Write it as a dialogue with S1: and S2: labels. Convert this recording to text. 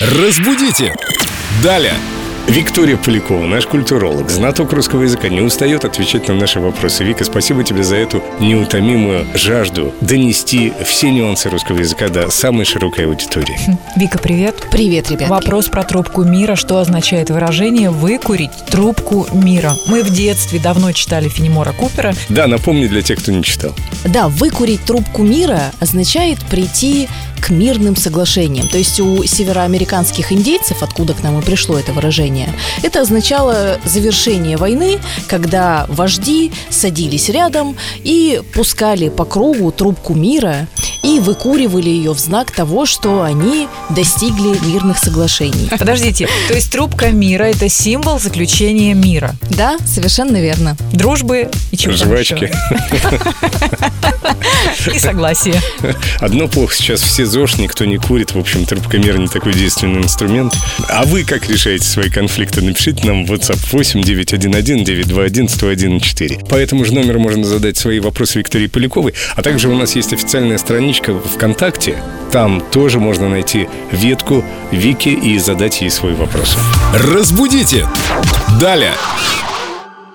S1: Разбудите! Далее! Виктория Полякова, наш культуролог, знаток русского языка, не устает отвечать на наши вопросы. Вика, спасибо тебе за эту неутомимую жажду донести все нюансы русского языка до самой широкой аудитории.
S2: Вика, привет.
S3: Привет, ребят.
S2: Вопрос про трубку мира. Что означает выражение «выкурить трубку мира»? Мы в детстве давно читали Фенемора Купера.
S1: Да, напомни для тех, кто не читал.
S3: Да, выкурить трубку мира означает прийти к мирным соглашениям. То есть у североамериканских индейцев, откуда к нам и пришло это выражение, это означало завершение войны, когда вожди садились рядом и пускали по кругу трубку мира и выкуривали ее в знак того, что они достигли мирных соглашений.
S2: Подождите, то есть трубка мира – это символ заключения мира,
S3: Да, совершенно верно.
S2: дружбы и чего
S1: Жвачки.
S2: И согласия.
S1: Одно плохо, сейчас все ЗОЖ, никто не курит. В общем, трубка мира не такой действенный инструмент. А вы как решаете свои конфликты? Напишите нам в WhatsApp 8 911 921 101 4. По этому же номеру можно задать свои вопросы Виктории Поляковой. А также у нас есть официальная страничка ВКонтакте. Там тоже можно найти ветку Вики и задать ей свой вопрос. Разбудите! Далее!